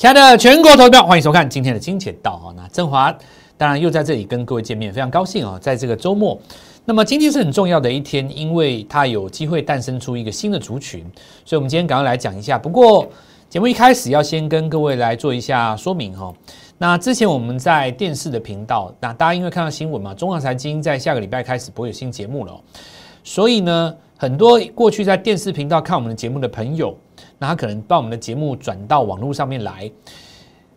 亲爱的全国投票，欢迎收看今天的金钱道哈。那振华当然又在这里跟各位见面，非常高兴啊，在这个周末。那么今天是很重要的一天，因为它有机会诞生出一个新的族群，所以我们今天赶快来讲一下。不过节目一开始要先跟各位来做一下说明哈。那之前我们在电视的频道，那大家因为看到新闻嘛，中华财经在下个礼拜开始不会有新节目了，所以呢，很多过去在电视频道看我们的节目的朋友。那他可能把我们的节目转到网络上面来，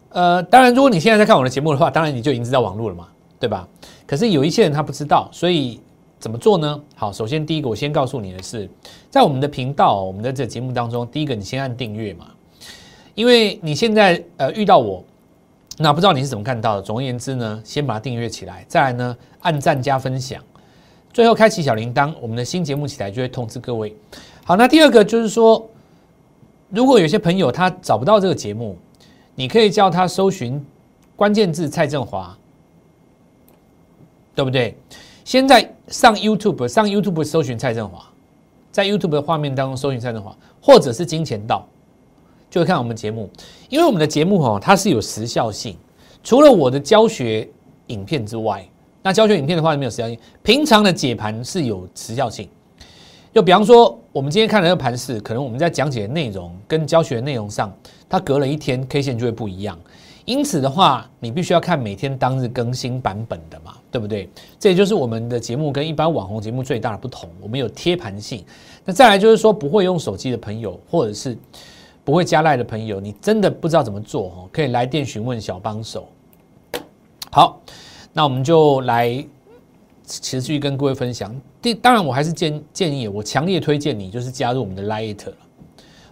呃，当然，如果你现在在看我的节目的话，当然你就已经知道网络了嘛，对吧？可是有一些人他不知道，所以怎么做呢？好，首先第一个，我先告诉你的是，在我们的频道，我们的这节目当中，第一个你先按订阅嘛，因为你现在呃遇到我，那不知道你是怎么看到的。总而言之呢，先把它订阅起来，再来呢按赞加分享，最后开启小铃铛，我们的新节目起来就会通知各位。好，那第二个就是说。如果有些朋友他找不到这个节目，你可以叫他搜寻关键字蔡振华，对不对？现在上 YouTube，上 YouTube 搜寻蔡振华，在 YouTube 的画面当中搜寻蔡振华，或者是金钱道，就会看我们节目。因为我们的节目哦，它是有时效性，除了我的教学影片之外，那教学影片的话没有时效性，平常的解盘是有时效性。就比方说，我们今天看的这个盘势，可能我们在讲解的内容跟教学内容上，它隔了一天 K 线就会不一样。因此的话，你必须要看每天当日更新版本的嘛，对不对？这也就是我们的节目跟一般网红节目最大的不同，我们有贴盘性。那再来就是说，不会用手机的朋友，或者是不会加赖的朋友，你真的不知道怎么做哦，可以来电询问小帮手。好，那我们就来。持续跟各位分享。第当然，我还是建建议，我强烈推荐你就是加入我们的 Light 了。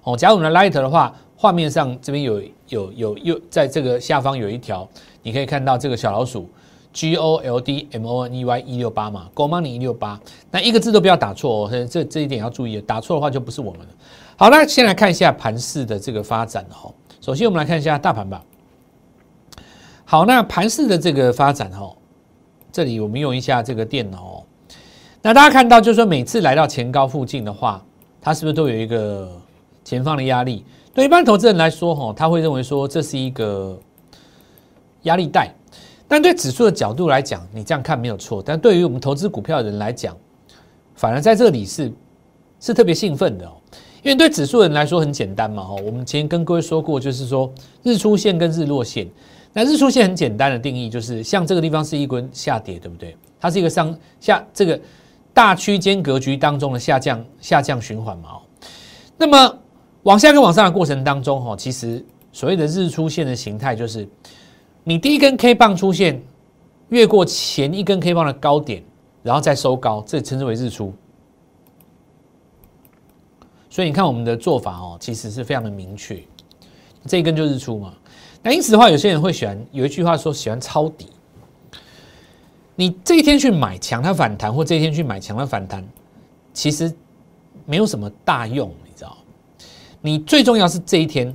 哦，加入我们的 Light 的话，画面上这边有有有有，在这个下方有一条，你可以看到这个小老鼠 G O L D M O N E Y 一六八嘛，Go Money 一六八，那一个字都不要打错哦，这这一点要注意，打错的话就不是我们了。好，那先来看一下盘市的这个发展哦。首先，我们来看一下大盘吧。好，那盘市的这个发展哦。这里我们用一下这个电脑，那大家看到就是说，每次来到前高附近的话，它是不是都有一个前方的压力？对一般投资人来说，哈，他会认为说这是一个压力带。但对指数的角度来讲，你这样看没有错。但对于我们投资股票的人来讲，反而在这里是是特别兴奋的哦，因为对指数人来说很简单嘛，哈。我们前跟各位说过，就是说日出线跟日落线。那日出线很简单的定义就是，像这个地方是一根下跌，对不对？它是一个上下这个大区间格局当中的下降下降循环嘛。那么往下跟往上的过程当中，哈，其实所谓的日出线的形态就是，你第一根 K 棒出现越过前一根 K 棒的高点，然后再收高，这称之为日出。所以你看我们的做法哦，其实是非常的明确，这一根就日出嘛。那因此的话，有些人会喜欢有一句话说喜欢抄底。你这一天去买强它反弹，或这一天去买强它反弹，其实没有什么大用，你知道？你最重要是这一天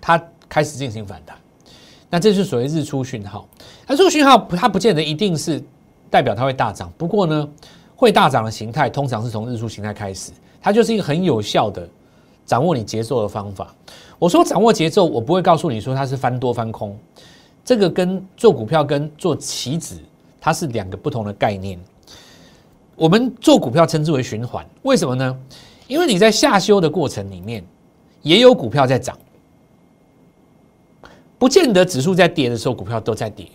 它开始进行反弹，那这是所谓日出讯号。那日出讯号它不见得一定是代表它会大涨，不过呢，会大涨的形态通常是从日出形态开始，它就是一个很有效的掌握你节奏的方法。我说掌握节奏，我不会告诉你说它是翻多翻空，这个跟做股票跟做棋子它是两个不同的概念。我们做股票称之为循环，为什么呢？因为你在下修的过程里面，也有股票在涨，不见得指数在跌的时候股票都在跌，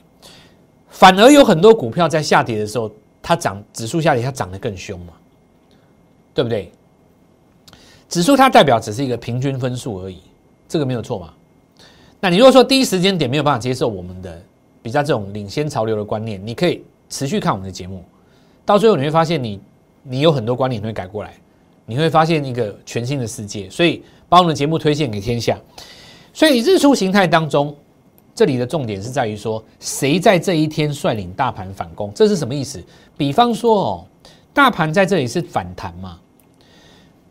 反而有很多股票在下跌的时候，它涨指数下跌，它涨得更凶嘛，对不对？指数它代表只是一个平均分数而已。这个没有错嘛？那你如果说第一时间点没有办法接受我们的比较这种领先潮流的观念，你可以持续看我们的节目，到最后你会发现你你有很多观念会改过来，你会发现一个全新的世界。所以把我们的节目推荐给天下。所以日出形态当中，这里的重点是在于说谁在这一天率领大盘反攻，这是什么意思？比方说哦，大盘在这里是反弹嘛？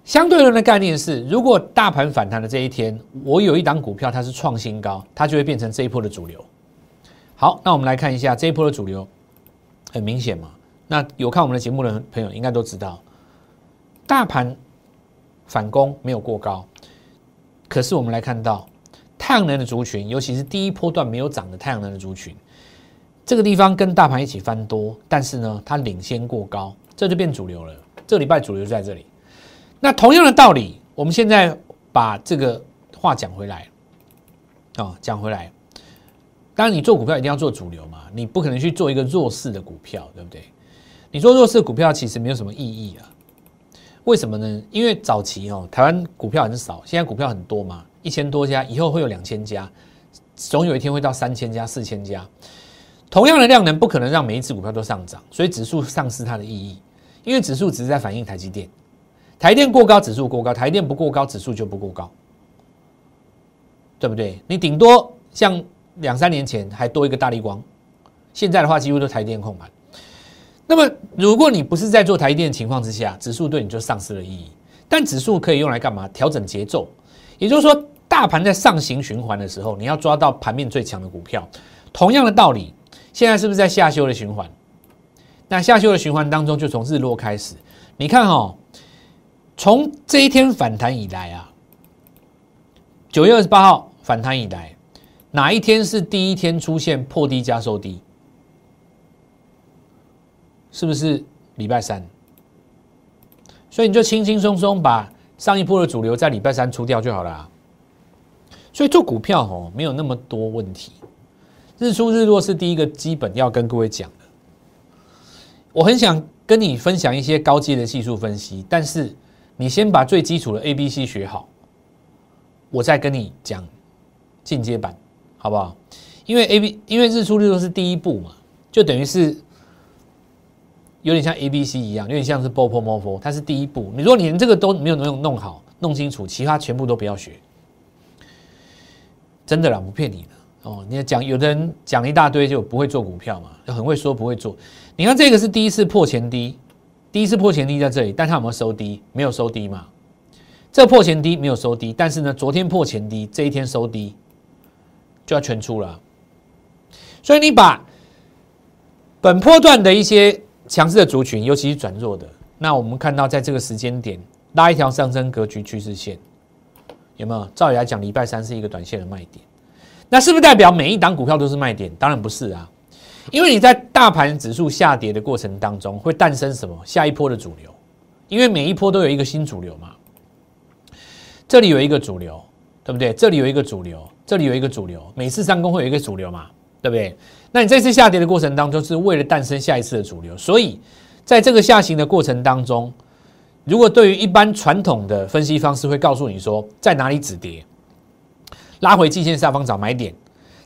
相对论的概念是，如果大盘反弹的这一天，我有一档股票它是创新高，它就会变成这一波的主流。好，那我们来看一下这一波的主流，很明显嘛。那有看我们的节目的朋友应该都知道，大盘反攻没有过高，可是我们来看到太阳能的族群，尤其是第一波段没有涨的太阳能的族群，这个地方跟大盘一起翻多，但是呢，它领先过高，这就变主流了。这礼拜主流就在这里。那同样的道理，我们现在把这个话讲回来，啊，讲回来。当然，你做股票一定要做主流嘛，你不可能去做一个弱势的股票，对不对？你做弱势股票其实没有什么意义啊。为什么呢？因为早期哦，台湾股票很少，现在股票很多嘛，一千多家，以后会有两千家，总有一天会到三千家、四千家。同样的量能，不可能让每一只股票都上涨，所以指数丧失它的意义。因为指数只是在反映台积电，台电过高，指数过高；台电不过高，指数就不过高，对不对？你顶多像。两三年前还多一个大力光，现在的话几乎都台电控盘。那么，如果你不是在做台电的情况之下，指数对你就丧失了意义。但指数可以用来干嘛？调整节奏。也就是说，大盘在上行循环的时候，你要抓到盘面最强的股票。同样的道理，现在是不是在下修的循环？那下修的循环当中，就从日落开始。你看哦，从这一天反弹以来啊，九月二十八号反弹以来。哪一天是第一天出现破低加收低？是不是礼拜三？所以你就轻轻松松把上一波的主流在礼拜三出掉就好了。所以做股票哦，没有那么多问题。日出日落是第一个基本要跟各位讲的。我很想跟你分享一些高阶的技术分析，但是你先把最基础的 A、B、C 学好，我再跟你讲进阶版。好不好？因为 A B，因为日出日落是第一步嘛，就等于是有点像 A B C 一样，有点像是 b o p o m o f o 它是第一步。你如果连这个都没有弄弄好、弄清楚，其他全部都不要学。真的啦，不骗你的哦。你讲有的人讲一大堆就不会做股票嘛，就很会说不会做。你看这个是第一次破前低，第一次破前低在这里，但它有没有收低？没有收低嘛。这破前低没有收低，但是呢，昨天破前低，这一天收低。就要全出了，所以你把本波段的一些强势的族群，尤其是转弱的，那我们看到在这个时间点拉一条上升格局趋势线，有没有？照理来讲，礼拜三是一个短线的卖点，那是不是代表每一档股票都是卖点？当然不是啊，因为你在大盘指数下跌的过程当中，会诞生什么下一波的主流？因为每一波都有一个新主流嘛，这里有一个主流，对不对？这里有一个主流。这里有一个主流，每次上攻会有一个主流嘛，对不对？那你这次下跌的过程当中，是为了诞生下一次的主流。所以在这个下行的过程当中，如果对于一般传统的分析方式会告诉你说，在哪里止跌，拉回季线下方找买点，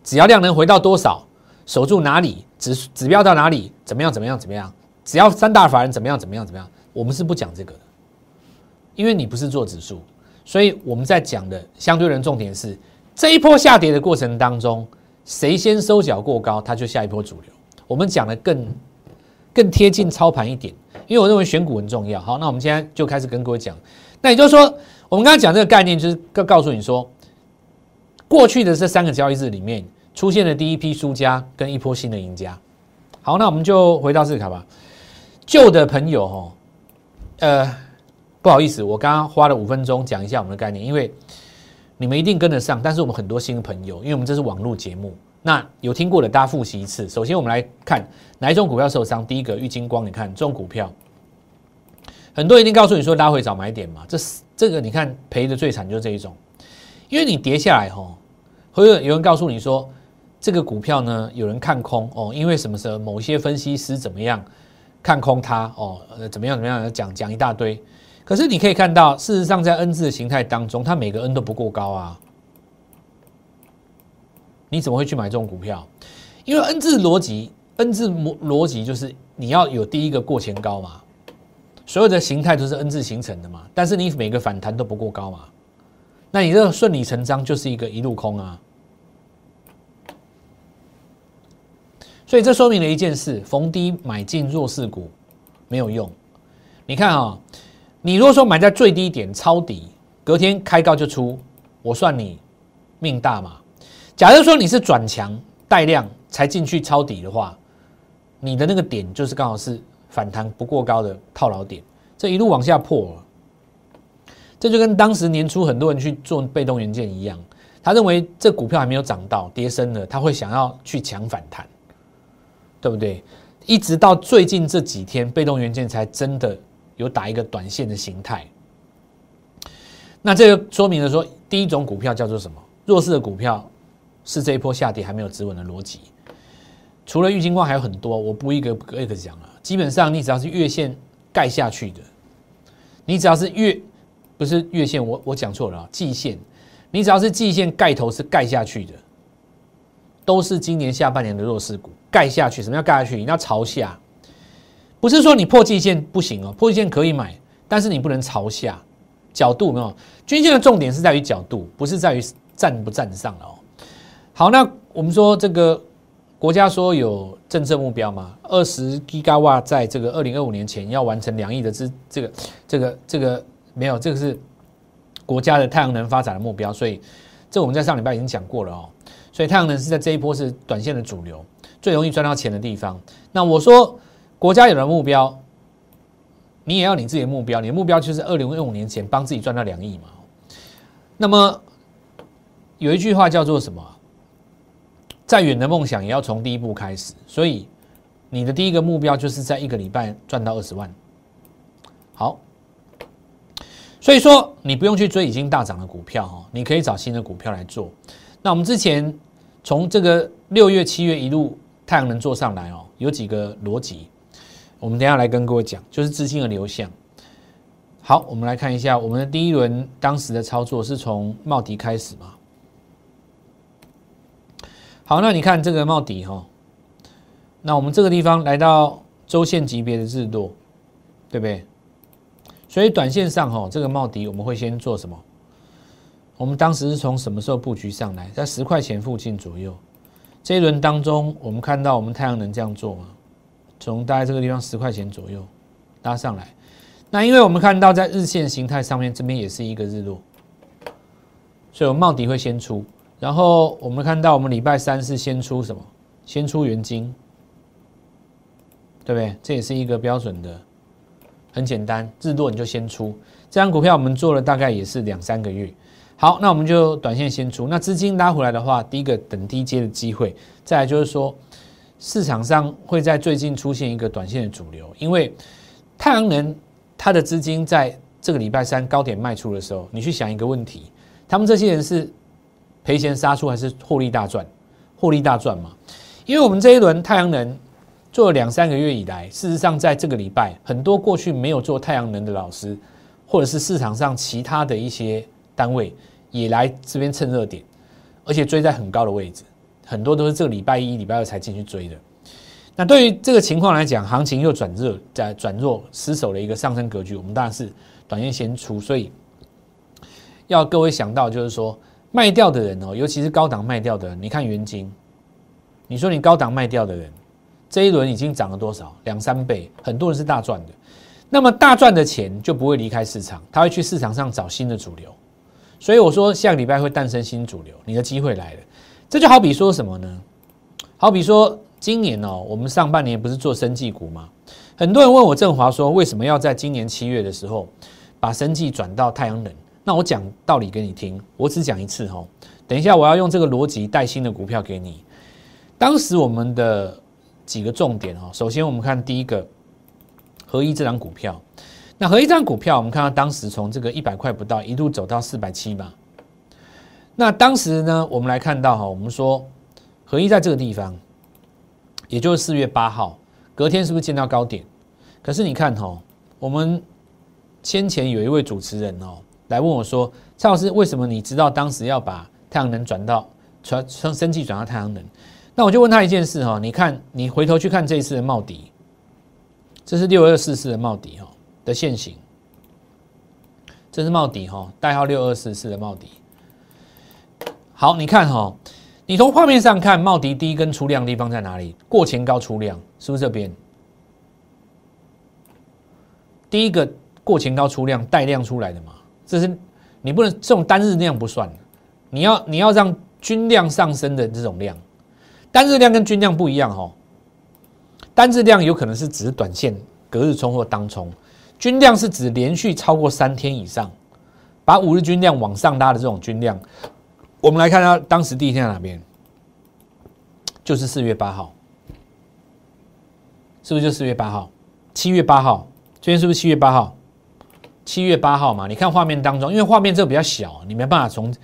只要量能回到多少，守住哪里，指指标到哪里，怎么样怎么样怎么样，只要三大法人怎么样怎么样怎么样，我们是不讲这个的，因为你不是做指数，所以我们在讲的相对人重点是。这一波下跌的过程当中，谁先收脚过高，它就下一波主流。我们讲的更更贴近操盘一点，因为我认为选股很重要。好，那我们现在就开始跟各位讲。那也就是说，我们刚刚讲这个概念，就是告告诉你说，过去的这三个交易日里面出现了第一批输家跟一波新的赢家。好，那我们就回到这卡吧。旧的朋友哈，呃，不好意思，我刚刚花了五分钟讲一下我们的概念，因为。你们一定跟得上，但是我们很多新的朋友，因为我们这是网络节目，那有听过的大家复习一次。首先，我们来看哪一种股票受伤。第一个，玉金光，你看这种股票，很多人一定告诉你说拉回找买点嘛。这是这个，你看赔的最惨就是这一种，因为你跌下来吼，会有有人告诉你说这个股票呢有人看空哦，因为什么时候某些分析师怎么样看空它哦，呃怎么样怎么样讲讲一大堆。可是你可以看到，事实上在 N 字的形态当中，它每个 N 都不过高啊。你怎么会去买这种股票？因为 N 字逻辑，N 字逻逻辑就是你要有第一个过前高嘛，所有的形态都是 N 字形成的嘛。但是你每个反弹都不过高嘛，那你这顺理成章就是一个一路空啊。所以这说明了一件事：逢低买进弱势股没有用。你看啊。你如果说买在最低点抄底，隔天开高就出，我算你命大嘛？假如说你是转强带量才进去抄底的话，你的那个点就是刚好是反弹不过高的套牢点，这一路往下破，这就跟当时年初很多人去做被动元件一样，他认为这股票还没有涨到跌升了，他会想要去抢反弹，对不对？一直到最近这几天，被动元件才真的有打一个短线的形态。那这个说明了说，第一种股票叫做什么？弱势的股票是这一波下跌还没有止稳的逻辑。除了郁金光还有很多，我不一个一个讲了。基本上，你只要是月线盖下去的，你只要是月不是月线，我我讲错了啊，季线，你只要是季线盖头是盖下去的，都是今年下半年的弱势股。盖下去，什么叫盖下去？你要朝下，不是说你破季线不行哦，破季线可以买，但是你不能朝下。角度没有，均线的重点是在于角度，不是在于站不站上哦。好，那我们说这个。国家说有政策目标嘛？二十吉瓦在这个二零二五年前要完成两亿的这，这个这个这个没有，这个是国家的太阳能发展的目标。所以这我们在上礼拜已经讲过了哦。所以太阳能是在这一波是短线的主流，最容易赚到钱的地方。那我说国家有了目标，你也要你自己的目标，你的目标就是二零二五年前帮自己赚到两亿嘛。那么有一句话叫做什么？再远的梦想也要从第一步开始，所以你的第一个目标就是在一个礼拜赚到二十万。好，所以说你不用去追已经大涨的股票哈，你可以找新的股票来做。那我们之前从这个六月、七月一路太阳能做上来哦，有几个逻辑，我们等下来跟各位讲，就是资金的流向。好，我们来看一下我们的第一轮当时的操作是从茂迪开始嘛？好，那你看这个帽底哈，那我们这个地方来到周线级别的日落，对不对？所以短线上哈，这个帽底我们会先做什么？我们当时是从什么时候布局上来？在十块钱附近左右。这一轮当中，我们看到我们太阳能这样做嘛？从大概这个地方十块钱左右拉上来。那因为我们看到在日线形态上面这边也是一个日落，所以我们帽底会先出。然后我们看到，我们礼拜三是先出什么？先出元金，对不对？这也是一个标准的，很简单，日落你就先出。这张股票我们做了大概也是两三个月。好，那我们就短线先出。那资金拉回来的话，第一个等低阶的机会，再来就是说，市场上会在最近出现一个短线的主流，因为太阳能它的资金在这个礼拜三高点卖出的时候，你去想一个问题，他们这些人是。赔钱杀出还是获利大赚？获利大赚嘛？因为我们这一轮太阳能做了两三个月以来，事实上在这个礼拜，很多过去没有做太阳能的老师，或者是市场上其他的一些单位，也来这边蹭热点，而且追在很高的位置，很多都是这个礼拜一、礼拜二才进去追的。那对于这个情况来讲，行情又转热，在转弱失守的一个上升格局，我们当然是短线先出，所以要各位想到就是说。卖掉的人哦，尤其是高档卖掉的人，你看元金，你说你高档卖掉的人，这一轮已经涨了多少？两三倍，很多人是大赚的。那么大赚的钱就不会离开市场，他会去市场上找新的主流。所以我说下个礼拜会诞生新主流，你的机会来了。这就好比说什么呢？好比说今年哦，我们上半年不是做生技股吗？很多人问我振华说，为什么要在今年七月的时候把生技转到太阳能？那我讲道理给你听，我只讲一次哈。等一下我要用这个逻辑带新的股票给你。当时我们的几个重点哦，首先我们看第一个合一这张股票。那合一这张股票，我们看到当时从这个一百块不到一路走到四百七吧。那当时呢，我们来看到哈，我们说合一在这个地方，也就是四月八号，隔天是不是见到高点？可是你看哈，我们先前有一位主持人哦。来问我说：“蔡老师，为什么你知道当时要把太阳能转到传从生气转到太阳能？”那我就问他一件事哈，你看你回头去看这一次的帽底，这是六二四四的帽底哈的现形，这是帽底哈，代号六二四四的帽底。好，你看哈，你从画面上看帽底第一根出量的地方在哪里？过前高出量是不是这边？第一个过前高出量带量出来的嘛？这是你不能这种单日量不算你要你要让均量上升的这种量，单日量跟均量不一样哦。单日量有可能是只是短线隔日冲或当冲，均量是指连续超过三天以上把五日均量往上拉的这种均量，我们来看它当时第一天在哪边，就是四月八号，是不是就四月八号？七月八号，今天是不是七月八号？七月八号嘛，你看画面当中，因为画面这个比较小，你没办法从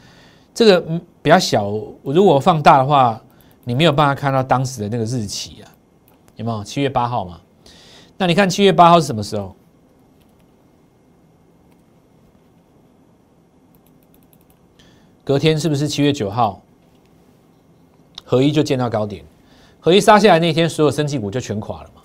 这个比较小，如果放大的话，你没有办法看到当时的那个日期啊，有没有？七月八号嘛，那你看七月八号是什么时候？隔天是不是七月九号？合一就见到高点，合一杀下来那天，所有升绩股就全垮了嘛。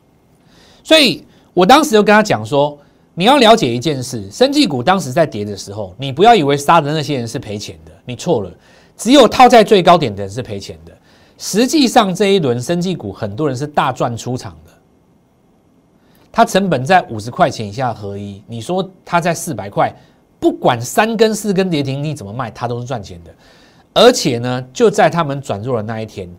所以我当时就跟他讲说。你要了解一件事，生技股当时在跌的时候，你不要以为杀的那些人是赔钱的，你错了。只有套在最高点的人是赔钱的。实际上这一轮生技股很多人是大赚出场的。它成本在五十块钱以下合一，你说它在四百块，不管三根四根跌停，你怎么卖它都是赚钱的。而且呢，就在他们转弱的那一天，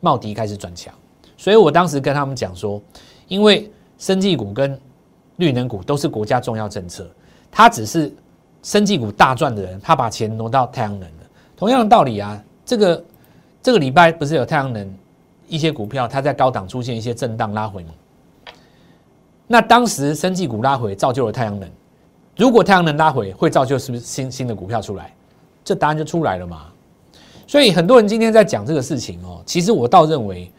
茂迪开始转强。所以我当时跟他们讲说，因为生技股跟绿能股都是国家重要政策，他只是生技股大赚的人，他把钱挪到太阳能了。同样的道理啊，这个这个礼拜不是有太阳能一些股票，它在高档出现一些震荡拉回吗？那当时生技股拉回，造就了太阳能。如果太阳能拉回，会造就是不是新新的股票出来？这答案就出来了嘛。所以很多人今天在讲这个事情哦，其实我倒认为，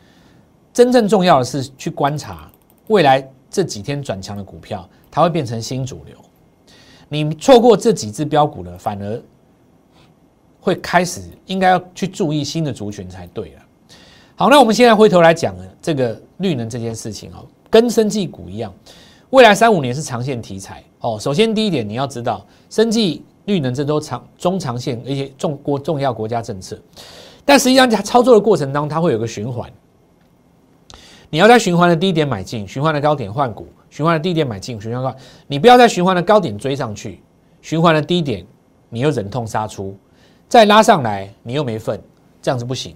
真正重要的是去观察未来。这几天转强的股票，它会变成新主流。你错过这几只标股了，反而会开始应该要去注意新的族群才对了。好，那我们现在回头来讲，这个绿能这件事情哦，跟生技股一样，未来三五年是长线题材哦。首先第一点，你要知道，生技、绿能这都长中长线一些重国重要国家政策，但实际上在操作的过程当中，它会有个循环。你要在循环的低点买进，循环的高点换股，循环的低点买进，循环高，你不要在循环的高点追上去，循环的低点你又忍痛杀出，再拉上来你又没份，这样子不行。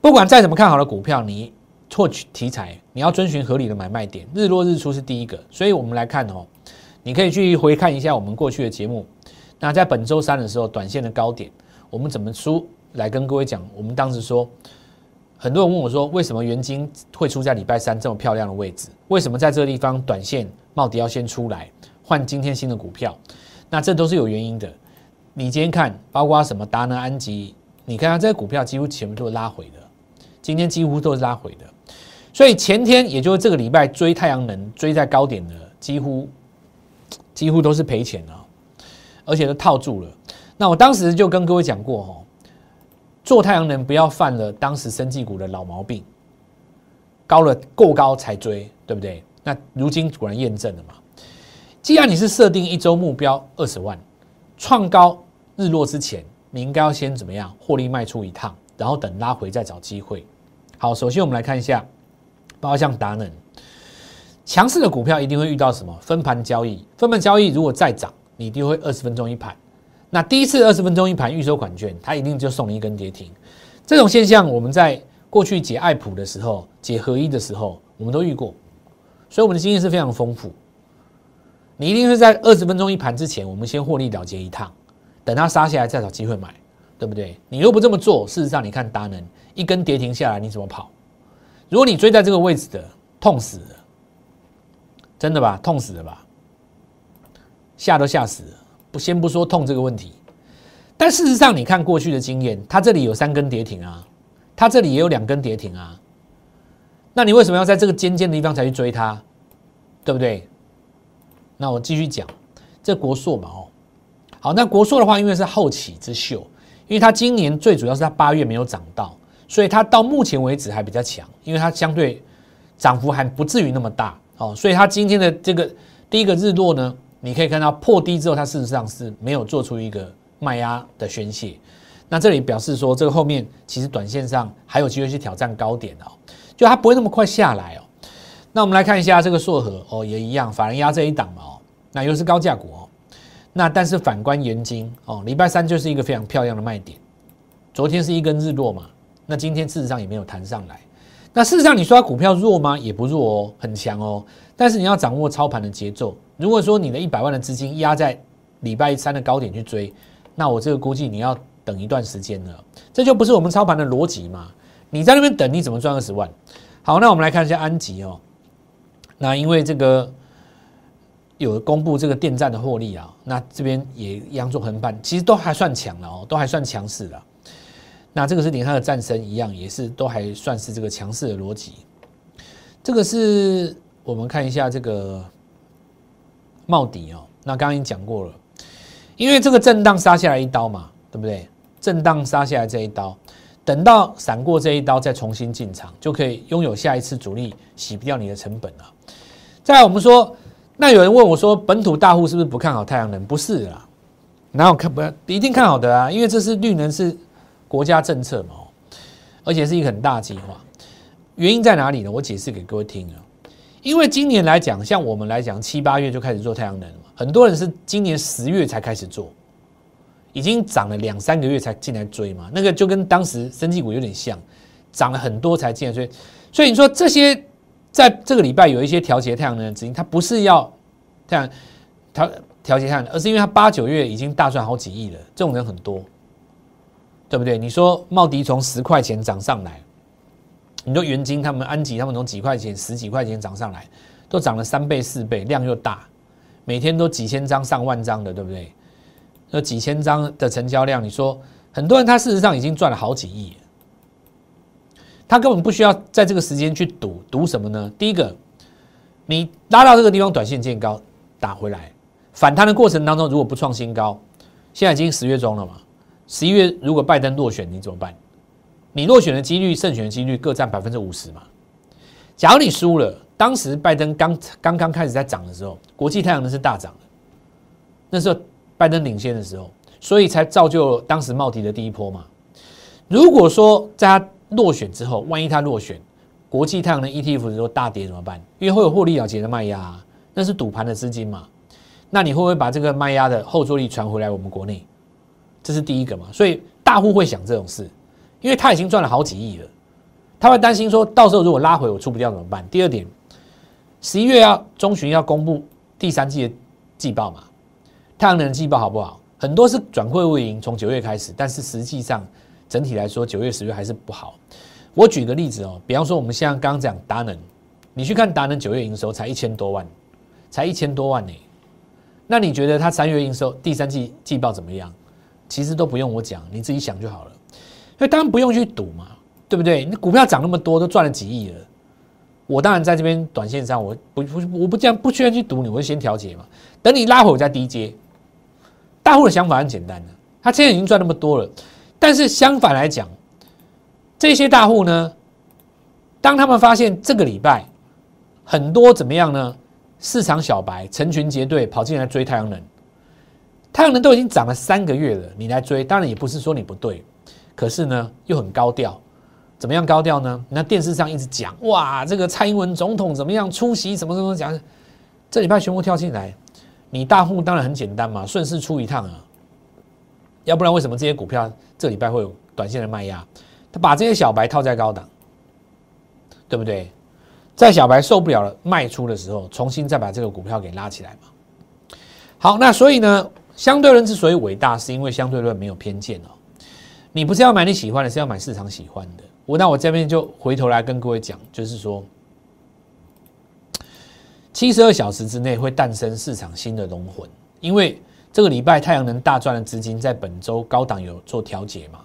不管再怎么看好的股票，你获取题材，你要遵循合理的买卖点，日落日出是第一个。所以我们来看哦，你可以去回看一下我们过去的节目。那在本周三的时候，短线的高点，我们怎么出来跟各位讲？我们当时说。很多人问我说：“为什么元金会出在礼拜三这么漂亮的位置？为什么在这个地方短线茂迪要先出来换今天新的股票？那这都是有原因的。你今天看，包括什么达能、安吉，你看它这些股票几乎全部都是拉回的，今天几乎都是拉回的。所以前天，也就是这个礼拜追太阳能追在高点的，几乎几乎都是赔钱了，而且都套住了。那我当时就跟各位讲过哦。”做太阳能不要犯了当时生技股的老毛病，高了过高才追，对不对？那如今果然验证了嘛。既然你是设定一周目标二十万，创高日落之前，你应该要先怎么样获利卖出一趟，然后等拉回再找机会。好，首先我们来看一下，包括像达能，强势的股票一定会遇到什么分盘交易？分盘交易如果再涨，你一定会二十分钟一盘。那第一次二十分钟一盘预收款券，它一定就送你一根跌停。这种现象我们在过去解爱普的时候、解合一的时候，我们都遇过，所以我们的经验是非常丰富。你一定是在二十分钟一盘之前，我们先获利了结一趟，等它杀下来再找机会买，对不对？你又不这么做，事实上你看达能一根跌停下来，你怎么跑？如果你追在这个位置的，痛死了，真的吧？痛死了吧？吓都吓死了。不，先不说痛这个问题，但事实上，你看过去的经验，它这里有三根跌停啊，它这里也有两根跌停啊，那你为什么要在这个尖尖的地方才去追它？对不对？那我继续讲，这国硕嘛，哦，好，那国硕的话，因为是后起之秀，因为它今年最主要是它八月没有涨到，所以它到目前为止还比较强，因为它相对涨幅还不至于那么大哦，所以它今天的这个第一个日落呢？你可以看到破低之后，它事实上是没有做出一个卖压的宣泄。那这里表示说，这个后面其实短线上还有机会去挑战高点哦，就它不会那么快下来哦。那我们来看一下这个硕和哦，也一样，反而压这一档嘛哦，那又是高价股哦。那但是反观元金哦，礼拜三就是一个非常漂亮的卖点。昨天是一根日落嘛，那今天事实上也没有弹上来。那事实上你说它股票弱吗？也不弱哦，很强哦。但是你要掌握操盘的节奏。如果说你的一百万的资金压在礼拜三的高点去追，那我这个估计你要等一段时间了，这就不是我们操盘的逻辑嘛？你在那边等，你怎么赚二十万？好，那我们来看一下安吉哦。那因为这个有公布这个电站的获利啊，那这边也央做横盘，其实都还算强了哦，都还算强势了。那这个是连它的战神一样，也是都还算是这个强势的逻辑。这个是我们看一下这个帽底哦。那刚刚已经讲过了，因为这个震荡杀下来一刀嘛，对不对？震荡杀下来这一刀，等到闪过这一刀再重新进场，就可以拥有下一次主力洗不掉你的成本了。再来，我们说，那有人问我说，本土大户是不是不看好太阳能？不是啦，哪有看不一定看好的啊？因为这是绿能是。国家政策嘛，而且是一个很大计划。原因在哪里呢？我解释给各位听啊。因为今年来讲，像我们来讲，七八月就开始做太阳能。很多人是今年十月才开始做，已经涨了两三个月才进来追嘛。那个就跟当时生技股有点像，涨了很多才进来追。所以你说这些在这个礼拜有一些调节太阳能的资金，它不是要太阳调调节太阳能，而是因为它八九月已经大赚好几亿了。这种人很多。对不对？你说茂迪从十块钱涨上来，你说元金他们安吉他们从几块钱、十几块钱涨上来，都涨了三倍、四倍，量又大，每天都几千张、上万张的，对不对？那几千张的成交量，你说很多人他事实上已经赚了好几亿，他根本不需要在这个时间去赌，赌什么呢？第一个，你拉到这个地方，短线见高打回来，反弹的过程当中如果不创新高，现在已经十月中了嘛。十一月如果拜登落选，你怎么办？你落选的几率、胜选的几率各占百分之五十嘛。假如你输了，当时拜登刚刚刚开始在涨的时候，国际太阳能是大涨的，那时候拜登领先的时候，所以才造就当时茂迪的第一波嘛。如果说在他落选之后，万一他落选，国际太阳能 ETF 的时候大跌怎么办？因为会有获利了结的卖压，那是赌盘的资金嘛。那你会不会把这个卖压的后坐力传回来我们国内？这是第一个嘛，所以大户会想这种事，因为他已经赚了好几亿了，他会担心说到时候如果拉回我出不掉怎么办？第二点，十一月要中旬要公布第三季的季报嘛，太阳能的季报好不好？很多是转亏为盈，从九月开始，但是实际上整体来说九月十月还是不好。我举个例子哦，比方说我们像刚刚讲达能，你去看达能九月营收才一千多万，才一千多万呢，那你觉得它三月营收第三季季报怎么样？其实都不用我讲，你自己想就好了。所以当然不用去赌嘛，对不对？你股票涨那么多，都赚了几亿了。我当然在这边短线上，我不不我不这样不需要去赌你，我就先调节嘛。等你拉回我再低接。大户的想法很简单的，他现在已经赚那么多了。但是相反来讲，这些大户呢，当他们发现这个礼拜很多怎么样呢？市场小白成群结队跑进来追太阳能。太阳能都已经涨了三个月了，你来追，当然也不是说你不对，可是呢又很高调，怎么样高调呢？那电视上一直讲，哇，这个蔡英文总统怎么样出席，什么什么讲，这礼拜全部跳进来，你大户当然很简单嘛，顺势出一趟啊，要不然为什么这些股票这礼拜会有短线的卖压？他把这些小白套在高档，对不对？在小白受不了了卖出的时候，重新再把这个股票给拉起来嘛。好，那所以呢？相对论之所以伟大，是因为相对论没有偏见哦。你不是要买你喜欢的，是要买市场喜欢的。我那我这边就回头来跟各位讲，就是说，七十二小时之内会诞生市场新的龙魂。因为这个礼拜太阳能大赚的资金在本周高档有做调节嘛。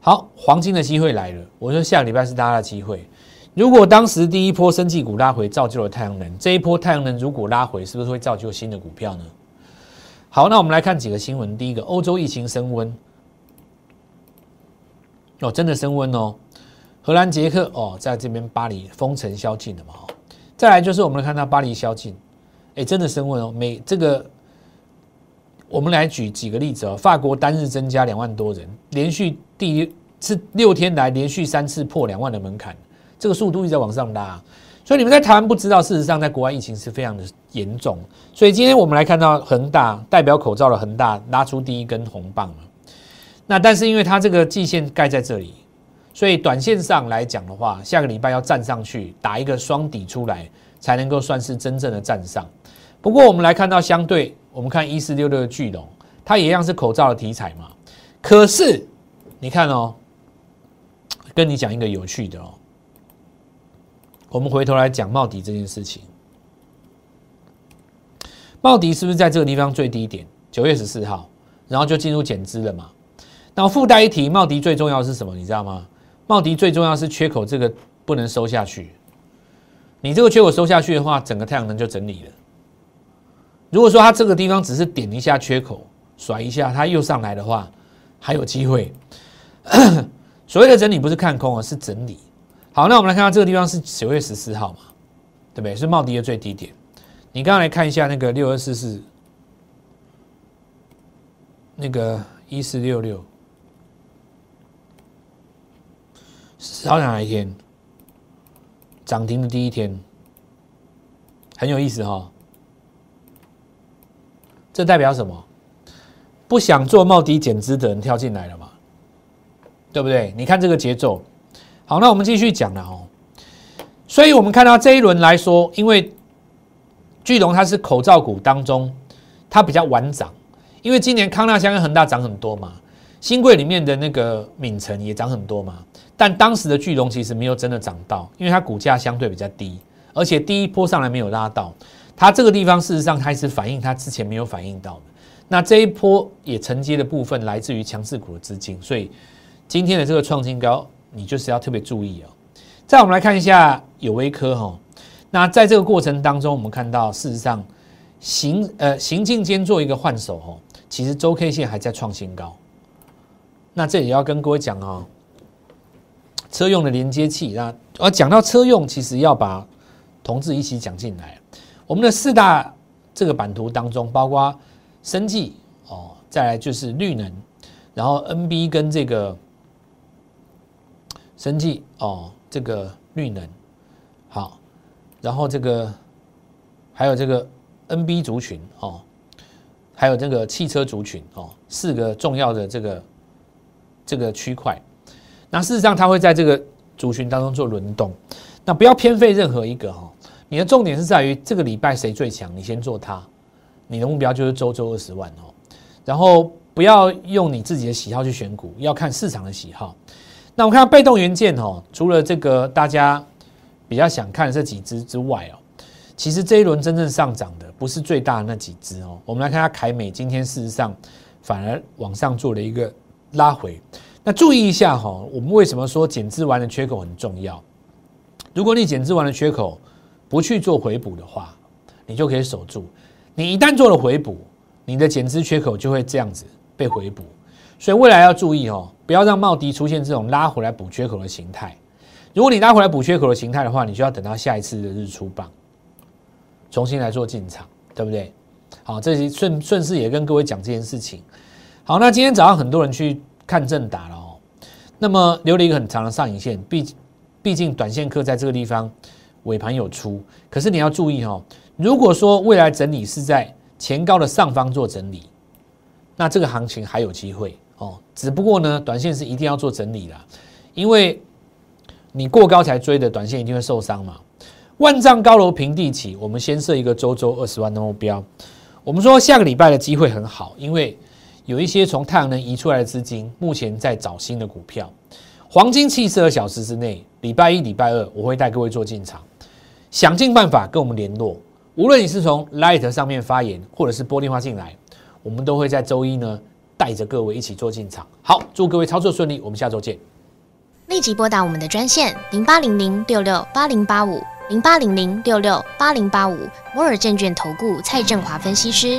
好，黄金的机会来了。我说下个礼拜是大家的机会。如果当时第一波升绩股拉回造就了太阳能，这一波太阳能如果拉回，是不是会造就新的股票呢？好，那我们来看几个新闻。第一个，欧洲疫情升温，哦，真的升温哦。荷兰、捷克哦，在这边巴黎封城宵禁了嘛？哦，再来就是我们看到巴黎宵禁，哎，真的升温哦。每这个，我们来举几个例子哦。法国单日增加两万多人，连续第一是六天来连续三次破两万的门槛，这个速度一直在往上拉。所以你们在台湾不知道，事实上在国外疫情是非常的严重。所以今天我们来看到恒大代表口罩的恒大拉出第一根红棒了。那但是因为它这个季线盖在这里，所以短线上来讲的话，下个礼拜要站上去打一个双底出来，才能够算是真正的站上。不过我们来看到相对我们看一四六六的巨龙，它也一样是口罩的题材嘛。可是你看哦，跟你讲一个有趣的哦，我们回头来讲茂迪这件事情。茂迪是不是在这个地方最低点？九月十四号，然后就进入减资了嘛？那附带一提，茂迪最重要是什么？你知道吗？茂迪最重要是缺口这个不能收下去。你这个缺口收下去的话，整个太阳能就整理了。如果说它这个地方只是点一下缺口，甩一下，它又上来的话，还有机会。所谓的整理不是看空啊，是整理。好，那我们来看到这个地方是九月十四号嘛，对不对？是茂迪的最低点。你刚刚来看一下那个六二四四，那个一四六六，是哪一天？涨停的第一天，很有意思哈。这代表什么？不想做冒低减资的人跳进来了嘛？对不对？你看这个节奏。好，那我们继续讲了哦。所以我们看到这一轮来说，因为巨龙它是口罩股当中，它比较晚涨，因为今年康纳香跟恒大涨很多嘛，新贵里面的那个敏成也涨很多嘛，但当时的巨龙其实没有真的涨到，因为它股价相对比较低，而且第一波上来没有拉到，它这个地方事实上开始反映它之前没有反映到的，那这一波也承接的部分来自于强势股的资金，所以今天的这个创新高，你就是要特别注意哦。再我们来看一下有微科哈。那在这个过程当中，我们看到事实上行呃行进间做一个换手哦，其实周 K 线还在创新高。那这也要跟各位讲哦，车用的连接器，那而讲到车用，其实要把同志一起讲进来。我们的四大这个版图当中，包括生技哦，再来就是绿能，然后 NB 跟这个生技哦，这个绿能好。然后这个还有这个 NB 族群哦，还有这个汽车族群哦，四个重要的这个这个区块。那事实上，它会在这个族群当中做轮动。那不要偏废任何一个哈，你的重点是在于这个礼拜谁最强，你先做它。你的目标就是周周二十万哦。然后不要用你自己的喜好去选股，要看市场的喜好。那我们看被动元件哦，除了这个大家。比较想看的这几只之外哦，其实这一轮真正上涨的不是最大的那几只哦。我们来看下凯美，今天事实上反而往上做了一个拉回。那注意一下哈，我们为什么说减资完的缺口很重要？如果你减资完的缺口不去做回补的话，你就可以守住。你一旦做了回补，你的减资缺口就会这样子被回补。所以未来要注意哦，不要让茂迪出现这种拉回来补缺口的形态。如果你拉回来补缺口的形态的话，你就要等到下一次的日出棒，重新来做进场，对不对？好，这些顺顺势也跟各位讲这件事情。好，那今天早上很多人去看正打了哦，那么留了一个很长的上影线，毕毕竟短线客在这个地方尾盘有出，可是你要注意哦，如果说未来整理是在前高的上方做整理，那这个行情还有机会哦。只不过呢，短线是一定要做整理啦，因为。你过高才追的短线一定会受伤嘛？万丈高楼平地起，我们先设一个周周二十万的目标。我们说下个礼拜的机会很好，因为有一些从太阳能移出来的资金，目前在找新的股票。黄金七十二小时之内，礼拜一、礼拜二我会带各位做进场，想尽办法跟我们联络。无论你是从 Light 上面发言，或者是拨电话进来，我们都会在周一呢带着各位一起做进场。好，祝各位操作顺利，我们下周见。立即拨打我们的专线零八零零六六八零八五零八零零六六八零八五摩尔证券投顾蔡振华分析师。